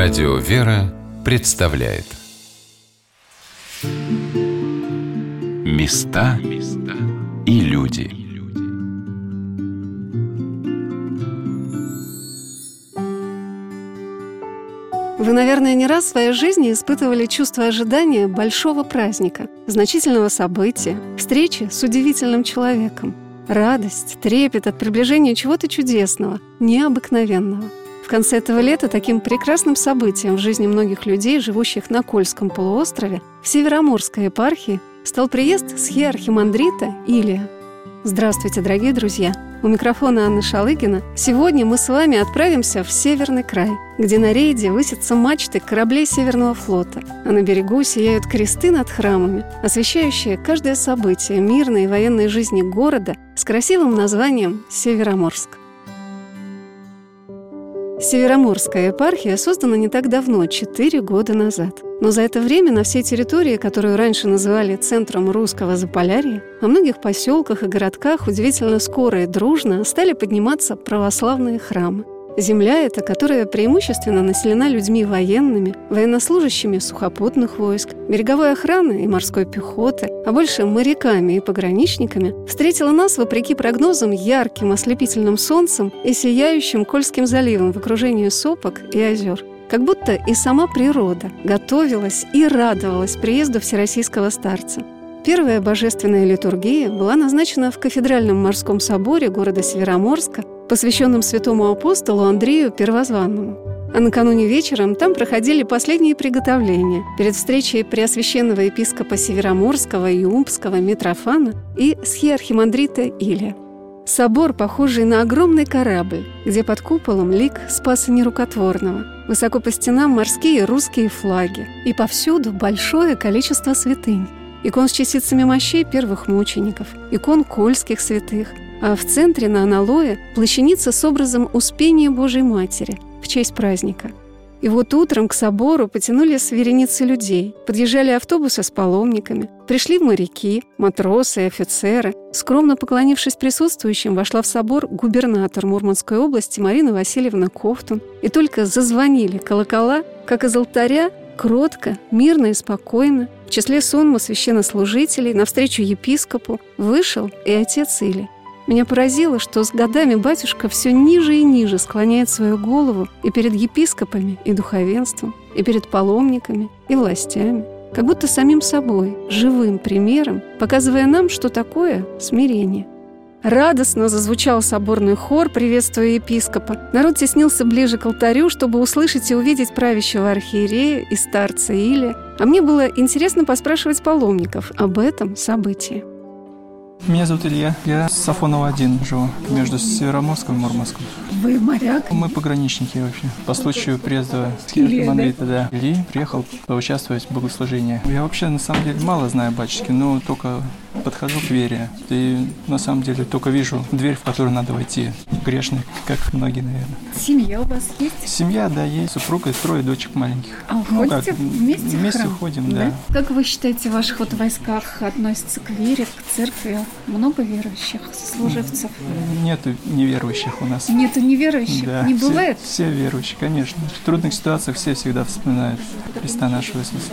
Радио «Вера» представляет. Места и люди. Вы, наверное, не раз в своей жизни испытывали чувство ожидания большого праздника, значительного события, встречи с удивительным человеком. Радость, трепет от приближения чего-то чудесного, необыкновенного – в конце этого лета таким прекрасным событием в жизни многих людей, живущих на Кольском полуострове, в Североморской епархии, стал приезд схиархимандрита Илия. Здравствуйте, дорогие друзья! У микрофона Анна Шалыгина. Сегодня мы с вами отправимся в Северный край, где на рейде высятся мачты кораблей Северного флота, а на берегу сияют кресты над храмами, освещающие каждое событие мирной и военной жизни города с красивым названием Североморск. Североморская епархия создана не так давно, 4 года назад. Но за это время на всей территории, которую раньше называли центром русского Заполярья, во многих поселках и городках удивительно скоро и дружно стали подниматься православные храмы – Земля эта, которая преимущественно населена людьми военными, военнослужащими сухопутных войск, береговой охраны и морской пехоты, а больше моряками и пограничниками, встретила нас, вопреки прогнозам, ярким ослепительным солнцем и сияющим Кольским заливом в окружении сопок и озер. Как будто и сама природа готовилась и радовалась приезду всероссийского старца. Первая божественная литургия была назначена в кафедральном морском соборе города Североморска посвященном святому апостолу Андрею Первозванному. А накануне вечером там проходили последние приготовления перед встречей Преосвященного епископа Североморского и Умбского Митрофана и схиархимандрита Иля. Собор, похожий на огромный корабль, где под куполом лик Спаса Нерукотворного. Высоко по стенам морские русские флаги. И повсюду большое количество святынь. Икон с частицами мощей первых мучеников, икон кольских святых – а в центре на аналое плащаница с образом Успения Божьей Матери в честь праздника. И вот утром к собору потянулись вереницы людей, подъезжали автобусы с паломниками, пришли моряки, матросы и офицеры. Скромно поклонившись присутствующим, вошла в собор губернатор Мурманской области Марина Васильевна Кофтун. И только зазвонили колокола, как из алтаря кротко, мирно и спокойно, в числе сонма священнослужителей, навстречу епископу, вышел и отец Или – меня поразило, что с годами батюшка все ниже и ниже склоняет свою голову и перед епископами, и духовенством, и перед паломниками, и властями, как будто самим собой, живым примером, показывая нам, что такое смирение. Радостно зазвучал соборный хор, приветствуя епископа. Народ теснился ближе к алтарю, чтобы услышать и увидеть правящего архиерея и старца Илия. А мне было интересно поспрашивать паломников об этом событии. Меня зовут Илья. Я с Сафонова один живу, между Североморском и Мурманском. Вы моряк? Мы пограничники вообще. По случаю приезда Мандрита, да. Ильи приехал поучаствовать в богослужении. Я вообще на самом деле мало знаю батюшки, но только подхожу к вере. И на самом деле только вижу дверь, в которую надо войти. Грешный, как многие, наверное. Семья у вас есть? Семья, да, есть. Супруга и трое дочек маленьких. А ну, ходите как, вместе Вместе храм? ходим, да? да. Как вы считаете, в ваших вот войсках относятся к вере, к церкви? Много верующих служивцев? Нету неверующих у нас. Нету неверующих? Да. Не все, бывает? Все верующие, конечно. В трудных ситуациях все всегда вспоминают Христа нашего Иисуса.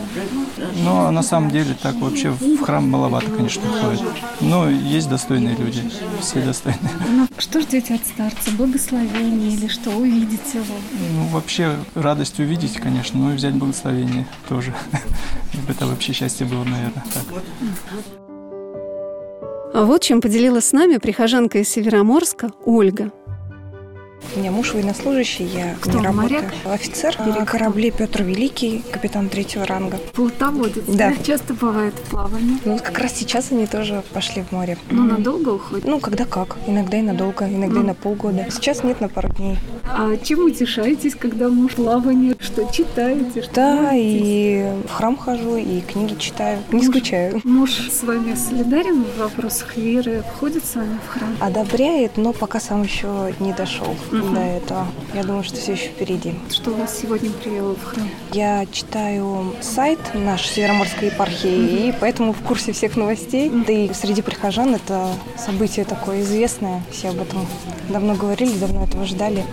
Но на самом деле так вообще в храм маловато, конечно, ходят. Но есть достойные люди, все достойные. Ну, что ждете от старца? Благословение или что? Увидите его? Ну, вообще радость увидеть, конечно, но и взять благословение тоже. Это вообще счастье было, наверное, так. А вот чем поделилась с нами прихожанка из Североморска Ольга. У меня муж военнослужащий, я Кто, не работаю. моряк? Офицер на корабле Петр Великий, капитан третьего ранга. Плотоводец, Да. Часто бывает плавание. Ну, как раз сейчас они тоже пошли в море. Ну, надолго уходит. Ну, когда как. Иногда и надолго, иногда и на полгода. Сейчас нет, на пару дней. А чем утешаетесь, когда муж плавание? Что читаете? Что Да, молитесь? и в храм хожу, и книги читаю. Не скучаю. Муж с вами солидарен в вопросах веры? Входит с вами в храм? Одобряет, но пока сам еще не дошел. До этого. Я думаю, что все еще впереди. Что у вас сегодня привело в храм? Я читаю сайт нашей Североморской епархии, и поэтому в курсе всех новостей. Да и среди прихожан это событие такое известное. Все об этом давно говорили, давно этого ждали.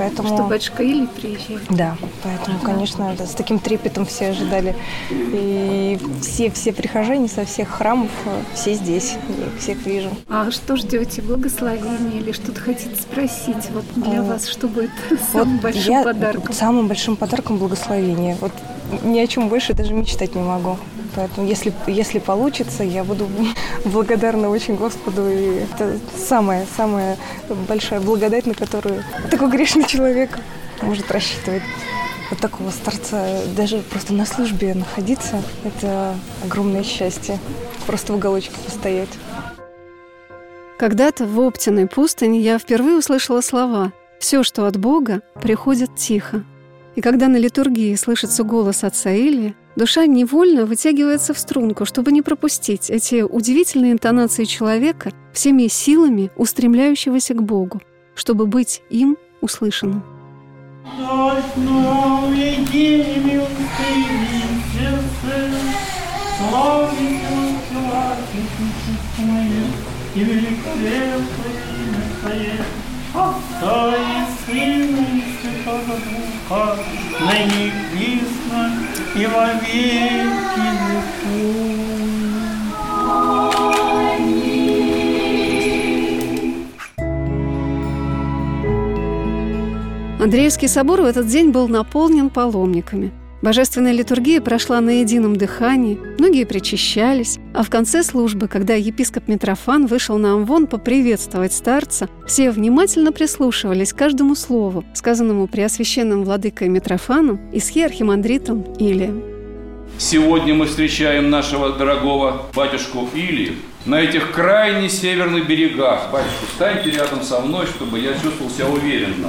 Поэтому... Что батюшка Или приезжает? Да, поэтому, конечно, да, с таким трепетом все ожидали. И все, все прихожане со всех храмов, все здесь, я всех вижу. А что ждете, благословения или что-то хотите спросить вот для а, вас, что будет самым вот большим я, подарком? Самым большим подарком благословение. Вот ни о чем больше даже мечтать не могу. Поэтому, если, если получится, я буду благодарна очень Господу. И это самая, самая большая благодать, на которую такой грешный человек может рассчитывать. Вот такого старца, даже просто на службе находиться, это огромное счастье. Просто в уголочке постоять. Когда-то в Оптиной пустыне я впервые услышала слова «Все, что от Бога, приходит тихо». И когда на литургии слышится голос отца Илии, душа невольно вытягивается в струнку, чтобы не пропустить эти удивительные интонации человека всеми силами устремляющегося к Богу, чтобы быть им услышанным. и великолепное и Святого Духа, ныне присно и во веки Андреевский собор в этот день был наполнен паломниками – Божественная литургия прошла на едином дыхании, многие причащались, а в конце службы, когда епископ Митрофан вышел на Амвон поприветствовать старца, все внимательно прислушивались к каждому слову, сказанному преосвященным владыкой Митрофаном и схиархимандритом Илием. Сегодня мы встречаем нашего дорогого батюшку Или на этих крайне северных берегах. Батюшка, встаньте рядом со мной, чтобы я чувствовал себя уверенно.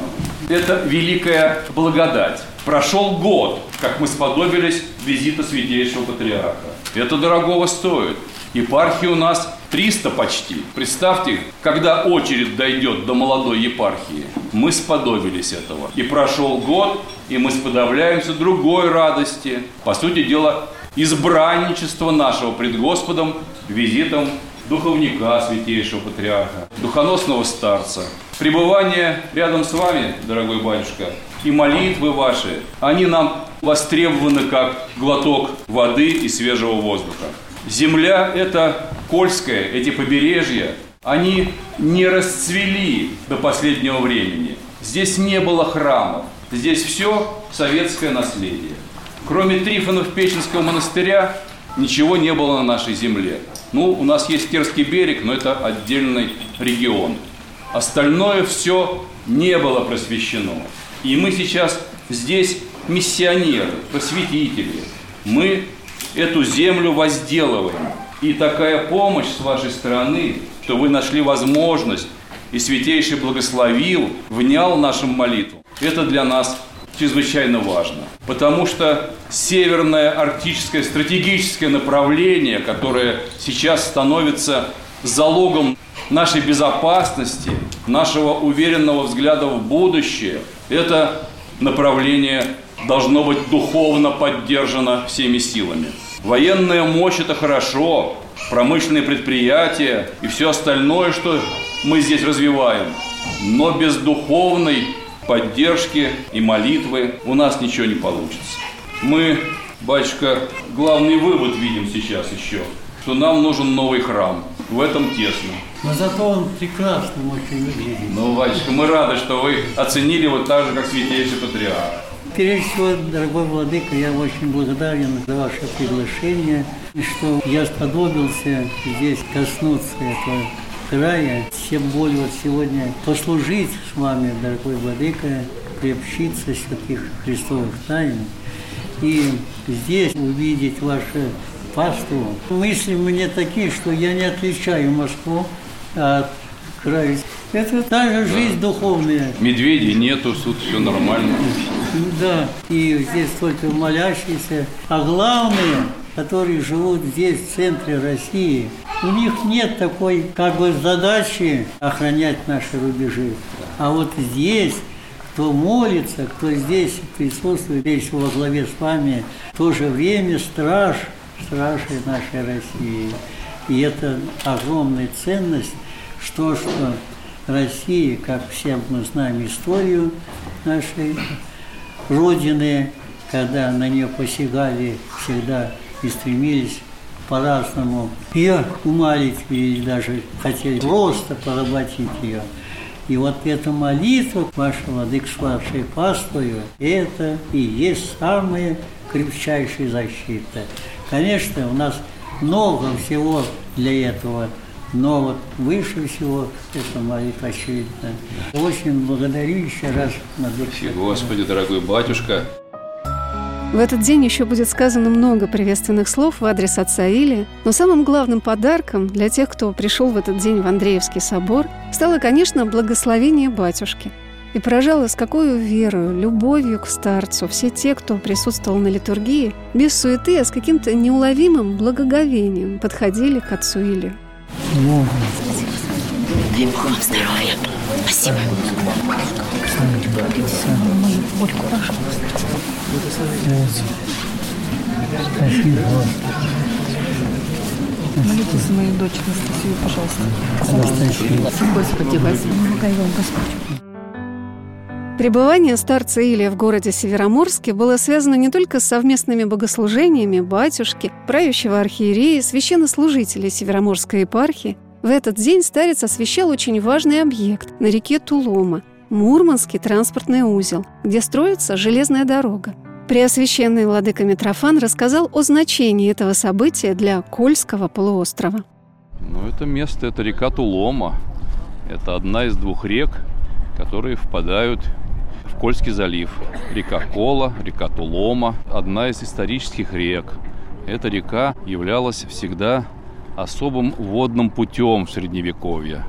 Это великая благодать. Прошел год, как мы сподобились визита святейшего патриарха. Это дорогого стоит. Епархии у нас 300 почти. Представьте, когда очередь дойдет до молодой епархии. Мы сподобились этого. И прошел год, и мы сподобляемся другой радости. По сути дела, избранничество нашего пред Господом визитом духовника святейшего патриарха, духоносного старца. Пребывание рядом с вами, дорогой батюшка, и молитвы ваши, они нам востребованы как глоток воды и свежего воздуха. Земля – это Кольская, эти побережья, они не расцвели до последнего времени. Здесь не было храмов, здесь все советское наследие. Кроме Трифонов Печенского монастыря ничего не было на нашей земле. Ну, у нас есть Терский берег, но это отдельный регион. Остальное все не было просвещено. И мы сейчас здесь миссионеры, просветители. Мы эту землю возделываем. И такая помощь с вашей стороны, что вы нашли возможность, и Святейший благословил, внял нашим молитву. Это для нас чрезвычайно важно. Потому что северное арктическое стратегическое направление, которое сейчас становится залогом нашей безопасности, нашего уверенного взгляда в будущее, это направление должно быть духовно поддержано всеми силами. Военная мощь – это хорошо, промышленные предприятия и все остальное, что мы здесь развиваем. Но без духовной поддержки и молитвы у нас ничего не получится. Мы, батюшка, главный вывод видим сейчас еще, что нам нужен новый храм. В этом тесно. Но зато он прекрасным очень выглядит. Ну, батюшка, мы рады, что вы оценили вот так же, как святейший патриарх. Прежде всего, дорогой владыка, я очень благодарен за ваше приглашение, и что я сподобился здесь коснуться этого края, тем более вот сегодня послужить с вами, дорогой владыка, приобщиться святых Христовых тайн и здесь увидеть ваше паству. Мысли мне такие, что я не отличаю Москву от края. Это также жизнь духовная. Медведей нету, тут все нормально. Да, и здесь только молящиеся. А главное, которые живут здесь, в центре России, у них нет такой как бы задачи охранять наши рубежи. А вот здесь, кто молится, кто здесь присутствует, весь во главе с вами, в то же время страж, страж нашей России. И это огромная ценность, что, что Россия, как всем мы знаем историю нашей Родины, когда на нее посягали, всегда и стремились по-разному ее умалить или даже хотели просто поработить ее. И вот эта молитва вашего владык с вашей паствою, это и есть самая крепчайшая защита. Конечно, у нас много всего для этого, но вот выше всего это молитва очевидно. Очень благодарю еще раз. Господи, дорогой батюшка, в этот день еще будет сказано много приветственных слов в адрес отца Илия, но самым главным подарком для тех, кто пришел в этот день в Андреевский собор, стало, конечно, благословение батюшки. И поражало, с какой верою, любовью к старцу все те, кто присутствовал на литургии, без суеты, а с каким-то неуловимым благоговением подходили к отцу Илию. Дай Бог вам здоровья. Спасибо. Бульку, пожалуйста. Спасибо. Молитесь за мою дочь Анастасию, пожалуйста. Господи, возьми, помогай вам Господь. Пребывание старца Илия в городе Североморске было связано не только с совместными богослужениями батюшки, правящего архиерея, священнослужителей Североморской епархии. В этот день старец освещал очень важный объект на реке Тулома – Мурманский транспортный узел, где строится железная дорога. Преосвященный владыка Митрофан рассказал о значении этого события для Кольского полуострова. Ну, это место, это река Тулома. Это одна из двух рек, которые впадают в Кольский залив. Река Кола, река Тулома, одна из исторических рек. Эта река являлась всегда особым водным путем в Средневековье.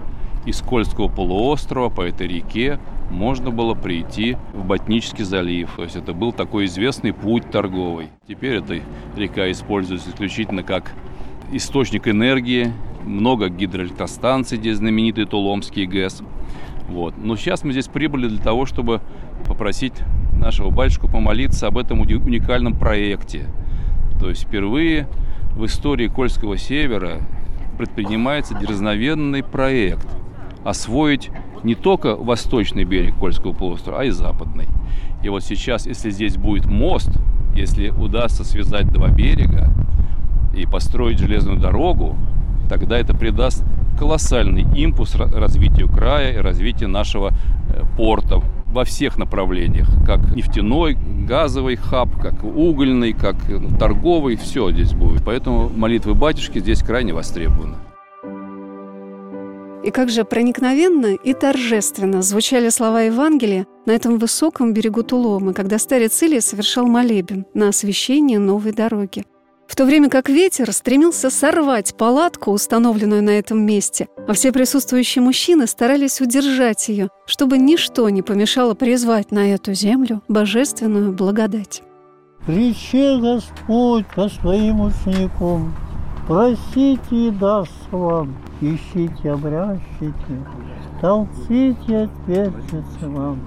Из Кольского полуострова по этой реке можно было прийти в Ботнический залив. То есть это был такой известный путь торговый. Теперь эта река используется исключительно как источник энергии. Много гидроэлектростанций, где знаменитый Туломский ГЭС. Вот. Но сейчас мы здесь прибыли для того, чтобы попросить нашего батюшку помолиться об этом уникальном проекте. То есть впервые в истории Кольского севера предпринимается дерзновенный проект освоить не только восточный берег Кольского полуострова, а и западный. И вот сейчас, если здесь будет мост, если удастся связать два берега и построить железную дорогу, тогда это придаст колоссальный импульс развитию края и развитию нашего э, порта во всех направлениях, как нефтяной, газовый хаб, как угольный, как э, торговый, все здесь будет. Поэтому молитвы батюшки здесь крайне востребованы. И как же проникновенно и торжественно звучали слова Евангелия на этом высоком берегу Туломы, когда старец Илия совершал молебен на освещение новой дороги. В то время как ветер стремился сорвать палатку, установленную на этом месте, а все присутствующие мужчины старались удержать ее, чтобы ничто не помешало призвать на эту землю божественную благодать. Рече Господь по своим ученикам, просите даст вам, ищите, обращите, толците, отвертится вам.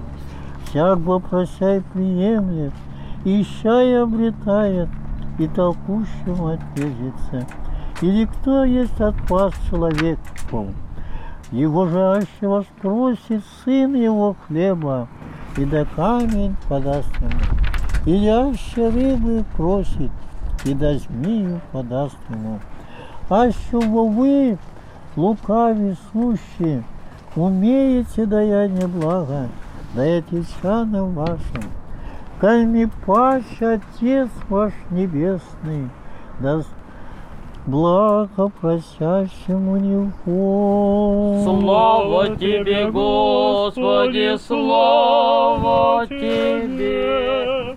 Всяк вопросяй приемлет, ища и обретает, и толкущему отвержется. Или кто есть от вас человек пол? Его же ащего спросит сын его хлеба, и да камень подаст ему. Или аще рыбы просит, и да змею подаст ему. Аще вы лукави сущи, умеете даяние блага, дайте чанам вашим. Кальми пач Отец ваш Небесный, даст благо просящему него. Слава Тебе, Господи, слава Тебе!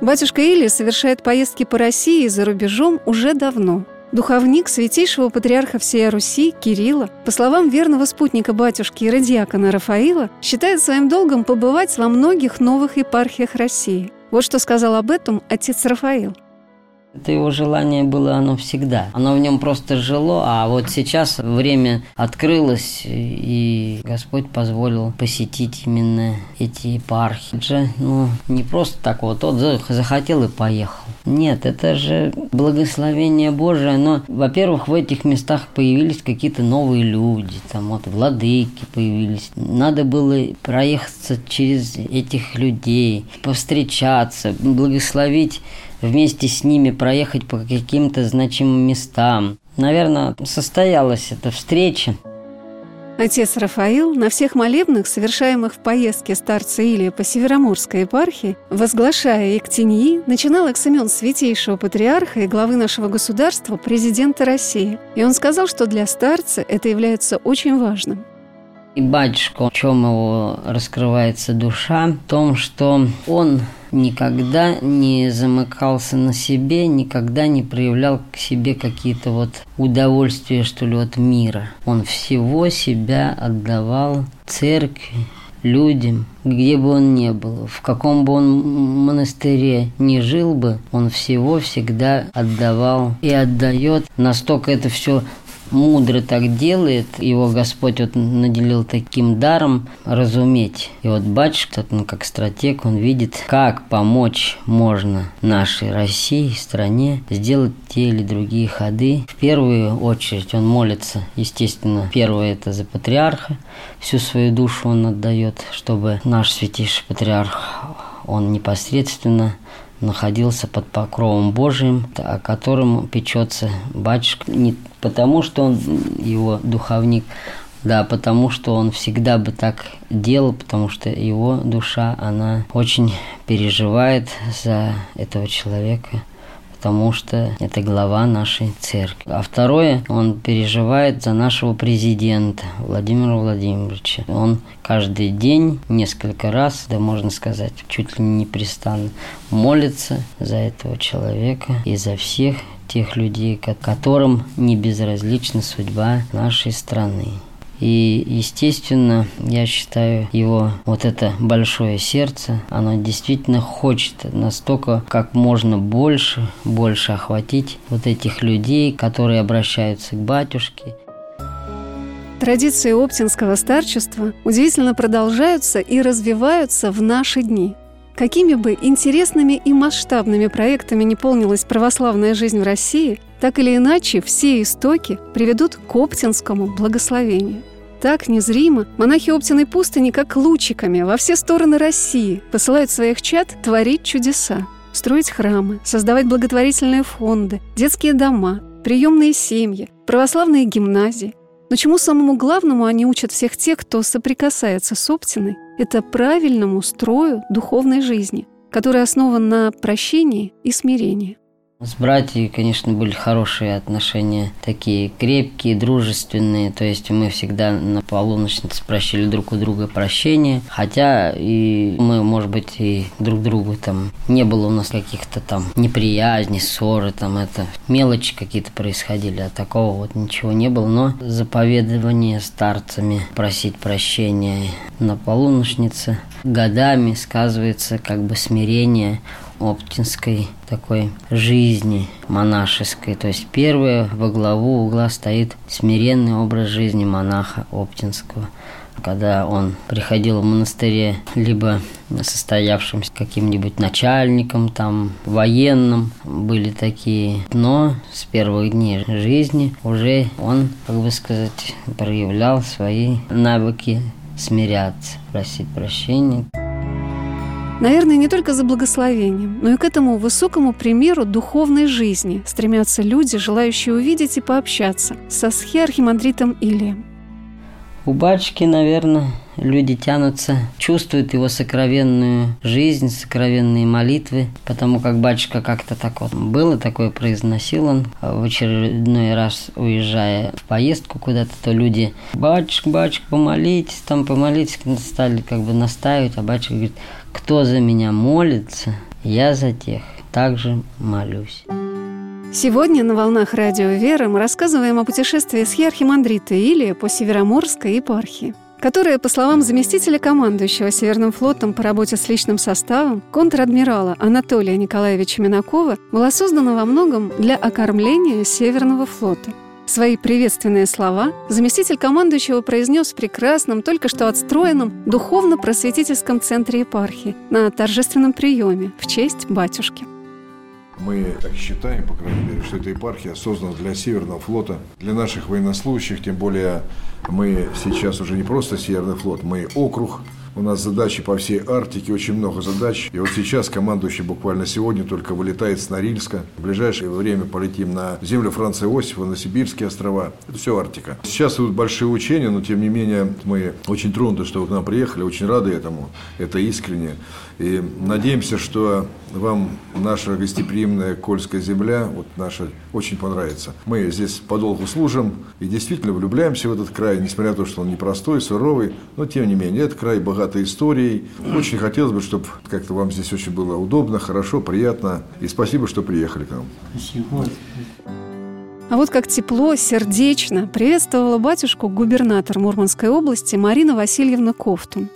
Батюшка Или совершает поездки по России и за рубежом уже давно. Духовник святейшего патриарха всей Руси Кирилла, по словам верного спутника батюшки Иродиакона Рафаила, считает своим долгом побывать во многих новых епархиях России. Вот что сказал об этом отец Рафаил. Это его желание было оно всегда. Оно в нем просто жило, а вот сейчас время открылось, и Господь позволил посетить именно эти епархии. Же, ну, не просто так вот, вот захотел и поехал. Нет, это же благословение Божие, но, во-первых, в этих местах появились какие-то новые люди, там вот владыки появились. Надо было проехаться через этих людей, повстречаться, благословить вместе с ними проехать по каким-то значимым местам. Наверное, состоялась эта встреча. Отец Рафаил на всех молебных, совершаемых в поездке старца Илия по Североморской епархии, возглашая Ектиньи, начинал эксамен святейшего патриарха и главы нашего государства, президента России. И он сказал, что для старца это является очень важным. И батюшка, в чем его раскрывается душа, в том, что он никогда не замыкался на себе, никогда не проявлял к себе какие-то вот удовольствия, что ли, от мира. Он всего себя отдавал церкви, людям, где бы он ни был, в каком бы он монастыре ни жил бы, он всего всегда отдавал и отдает. Настолько это все мудро так делает, его Господь вот наделил таким даром разуметь. И вот батюшка, он как стратег, он видит, как помочь можно нашей России, стране, сделать те или другие ходы. В первую очередь он молится, естественно, первое это за патриарха, всю свою душу он отдает, чтобы наш святейший патриарх, он непосредственно находился под покровом Божиим, о котором печется батюшка. Не потому, что он его духовник, да, потому что он всегда бы так делал, потому что его душа, она очень переживает за этого человека потому что это глава нашей церкви. А второе, он переживает за нашего президента Владимира Владимировича. Он каждый день, несколько раз, да можно сказать, чуть ли не непрестанно молится за этого человека и за всех тех людей, которым не безразлична судьба нашей страны. И, естественно, я считаю, его вот это большое сердце, оно действительно хочет настолько, как можно больше, больше охватить вот этих людей, которые обращаются к батюшке. Традиции оптинского старчества удивительно продолжаются и развиваются в наши дни. Какими бы интересными и масштабными проектами не полнилась православная жизнь в России, так или иначе все истоки приведут к оптинскому благословению. Так незримо монахи Оптиной пустыни, как лучиками во все стороны России, посылают своих чад творить чудеса, строить храмы, создавать благотворительные фонды, детские дома, приемные семьи, православные гимназии. Но чему самому главному они учат всех тех, кто соприкасается с Оптиной, это правильному строю духовной жизни, который основан на прощении и смирении. С братьями, конечно, были хорошие отношения, такие крепкие, дружественные. То есть мы всегда на полуночнице просили друг у друга прощения. Хотя и мы, может быть, и друг другу там не было у нас каких-то там неприязней, ссоры, там это мелочи какие-то происходили, а такого вот ничего не было. Но заповедование старцами просить прощения на полуночнице годами сказывается как бы смирение оптинской такой жизни монашеской. То есть первое во главу угла стоит смиренный образ жизни монаха оптинского. Когда он приходил в монастыре либо состоявшимся каким-нибудь начальником, там, военным, были такие. Но с первых дней жизни уже он, как бы сказать, проявлял свои навыки смиряться, просить прощения. Наверное, не только за благословением, но и к этому высокому примеру духовной жизни стремятся люди, желающие увидеть и пообщаться со схиархимандритом Илием. У батюшки, наверное, люди тянутся, чувствуют его сокровенную жизнь, сокровенные молитвы, потому как батюшка как-то так вот было такое, произносил он в очередной раз, уезжая в поездку куда-то, то люди, батюшка, батюшка, помолитесь, там помолитесь, стали как бы настаивать, а батюшка говорит, кто за меня молится, я за тех также молюсь. Сегодня на «Волнах Радио Веры» мы рассказываем о путешествии с Ярхимандрита Илия по Североморской епархии. Которое, по словам заместителя командующего Северным флотом по работе с личным составом, контр-адмирала Анатолия Николаевича Минакова, была создана во многом для окормления Северного флота. Свои приветственные слова заместитель командующего произнес в прекрасном, только что отстроенном духовно-просветительском центре епархии на торжественном приеме в честь батюшки. Мы так считаем, по крайней мере, что эта епархия создана для Северного флота, для наших военнослужащих, тем более мы сейчас уже не просто Северный флот, мы округ, у нас задачи по всей Арктике, очень много задач. И вот сейчас командующий буквально сегодня только вылетает с Норильска. В ближайшее время полетим на землю Франца Иосифа, на Сибирские острова. Это все Арктика. Сейчас идут большие учения, но тем не менее мы очень тронуты, что вы к нам приехали, очень рады этому. Это искренне. И надеемся, что вам наша гостеприимная Кольская земля, вот наша, очень понравится. Мы здесь подолгу служим и действительно влюбляемся в этот край, несмотря на то, что он непростой, суровый, но тем не менее, этот край богатый историей. Очень хотелось бы, чтобы как-то вам здесь очень было удобно, хорошо, приятно. И спасибо, что приехали к нам. Спасибо. А вот как тепло, сердечно приветствовала батюшку губернатор Мурманской области Марина Васильевна Ковтун.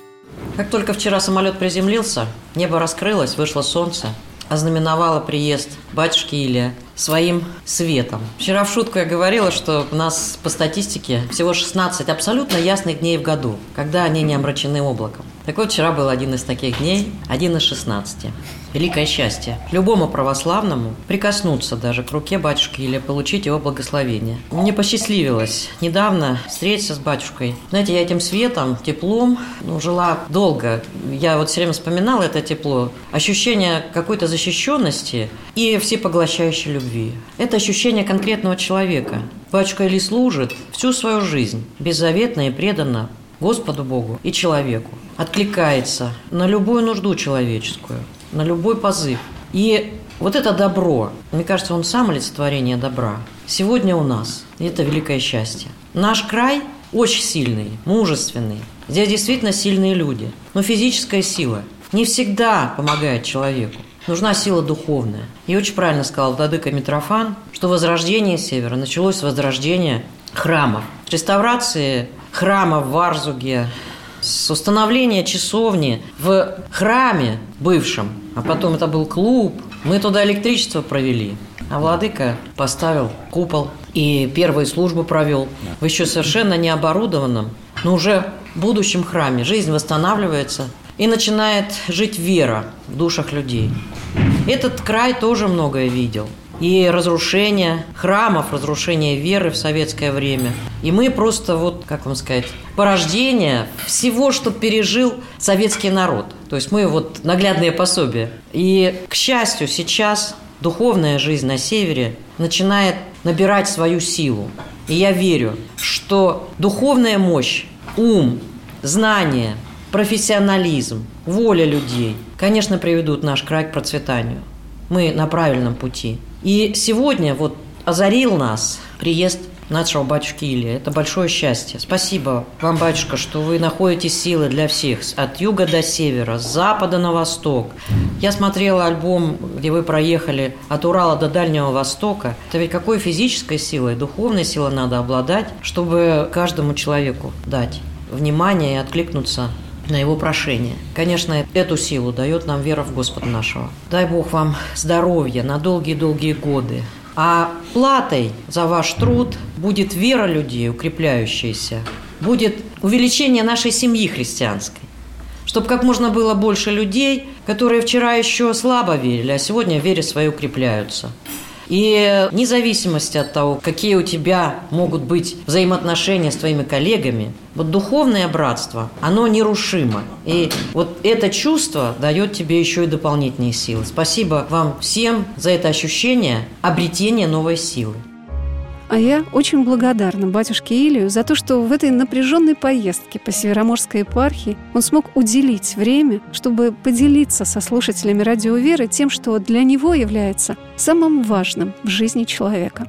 Как только вчера самолет приземлился, небо раскрылось, вышло солнце, ознаменовало приезд батюшки Илия своим светом. Вчера в шутку я говорила, что у нас по статистике всего 16 абсолютно ясных дней в году, когда они не омрачены облаком. Так вот, вчера был один из таких дней, один из 16 великое счастье. Любому православному прикоснуться даже к руке батюшки или получить его благословение. Мне посчастливилось недавно встретиться с батюшкой. Знаете, я этим светом, теплом ну, жила долго. Я вот все время вспоминала это тепло. Ощущение какой-то защищенности и всепоглощающей любви. Это ощущение конкретного человека. Батюшка Или служит всю свою жизнь, беззаветно и преданно Господу Богу и человеку. Откликается на любую нужду человеческую на любой позыв. И вот это добро, мне кажется, он сам олицетворение добра. Сегодня у нас. И это великое счастье. Наш край очень сильный, мужественный. Здесь действительно сильные люди. Но физическая сила не всегда помогает человеку. Нужна сила духовная. И очень правильно сказал Владыка Митрофан, что возрождение Севера началось с возрождения храмов. С реставрации храма в Варзуге, с установления часовни в храме бывшем, а потом это был клуб, мы туда электричество провели. А владыка поставил купол и первые службы провел в еще совершенно необорудованном, но уже будущем храме. Жизнь восстанавливается и начинает жить вера в душах людей. Этот край тоже многое видел – и разрушение храмов, разрушение веры в советское время. И мы просто, вот, как вам сказать, порождение всего, что пережил советский народ. То есть мы вот наглядные пособия. И, к счастью, сейчас духовная жизнь на севере начинает набирать свою силу. И я верю, что духовная мощь, ум, знание, профессионализм, воля людей, конечно, приведут наш край к процветанию. Мы на правильном пути. И сегодня вот озарил нас приезд нашего батюшки Илья. Это большое счастье. Спасибо вам, батюшка, что вы находите силы для всех. От юга до севера, с запада на восток. Я смотрела альбом, где вы проехали от Урала до Дальнего Востока. Это ведь какой физической силой, духовной силой надо обладать, чтобы каждому человеку дать внимание и откликнуться на его прошение. Конечно, эту силу дает нам вера в Господа нашего. Дай Бог вам здоровья на долгие-долгие годы. А платой за ваш труд будет вера людей, укрепляющаяся, будет увеличение нашей семьи христианской. Чтобы как можно было больше людей, которые вчера еще слабо верили, а сегодня в вере своей укрепляются. И вне зависимости от того, какие у тебя могут быть взаимоотношения с твоими коллегами, вот духовное братство, оно нерушимо. И вот это чувство дает тебе еще и дополнительные силы. Спасибо вам всем за это ощущение обретения новой силы. А я очень благодарна батюшке Илию за то, что в этой напряженной поездке по Североморской епархии он смог уделить время, чтобы поделиться со слушателями радио Веры тем, что для него является самым важным в жизни человека.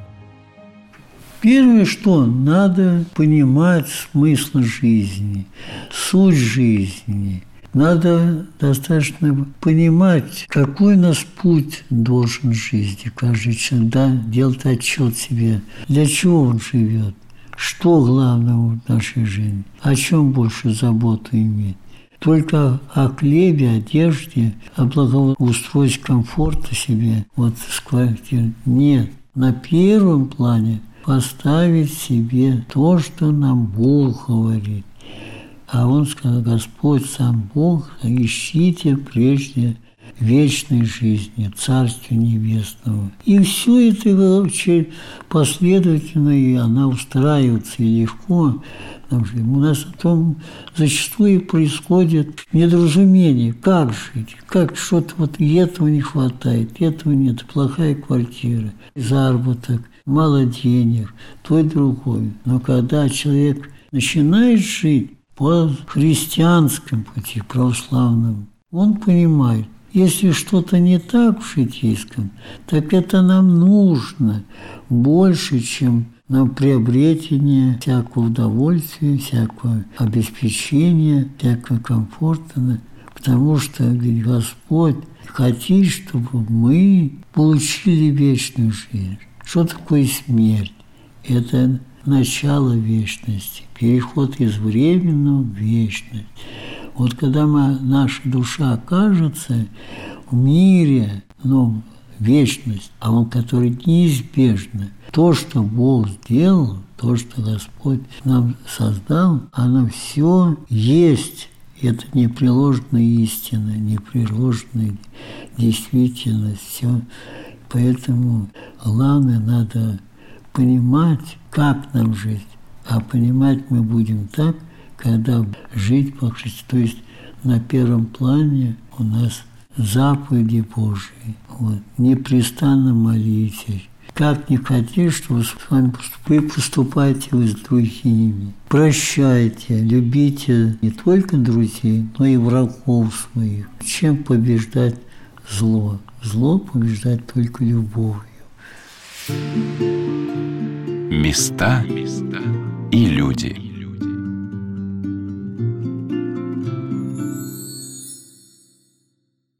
Первое, что надо понимать смысл жизни, суть жизни – надо достаточно понимать, какой у нас путь должен в жизни. Каждый человек да, делать отчет себе, для чего он живет, Что главного в нашей жизни? О чем больше заботу иметь? Только о хлебе, одежде, о благоустройстве комфорта себе, вот с квартиры. Нет. На первом плане поставить себе то, что нам Бог говорит. А он сказал, Господь сам Бог, ищите прежде вечной жизни, Царствия Небесного. И все это вообще последовательно, и она устраивается и легко. У нас о том зачастую происходит недоразумение. Как жить? Как что-то вот и этого не хватает, этого нет, плохая квартира, заработок, мало денег, то и другое. Но когда человек начинает жить по христианскому пути, православному, он понимает, если что-то не так в житейском, так это нам нужно больше, чем на приобретение всякого удовольствия, всякого обеспечения, всякого комфорта. Потому что ведь Господь хотит, чтобы мы получили вечную жизнь. Что такое смерть? Это начало вечности, переход из временного в вечность. Вот когда мы, наша душа окажется в мире, ну, вечность, а он, который неизбежно, то, что Бог сделал, то, что Господь нам создал, оно все есть. Это непреложная истина, непреложная действительность, все. Поэтому главное надо понимать, как нам жить. А понимать мы будем так, когда жить по Христу. То есть на первом плане у нас заповеди Божьи. Вот. Непрестанно молитесь. Как не хотите, чтобы с вами вы поступайте вы с другими. Прощайте, любите не только друзей, но и врагов своих. Чем побеждать зло? Зло побеждать только любовью. Места и люди.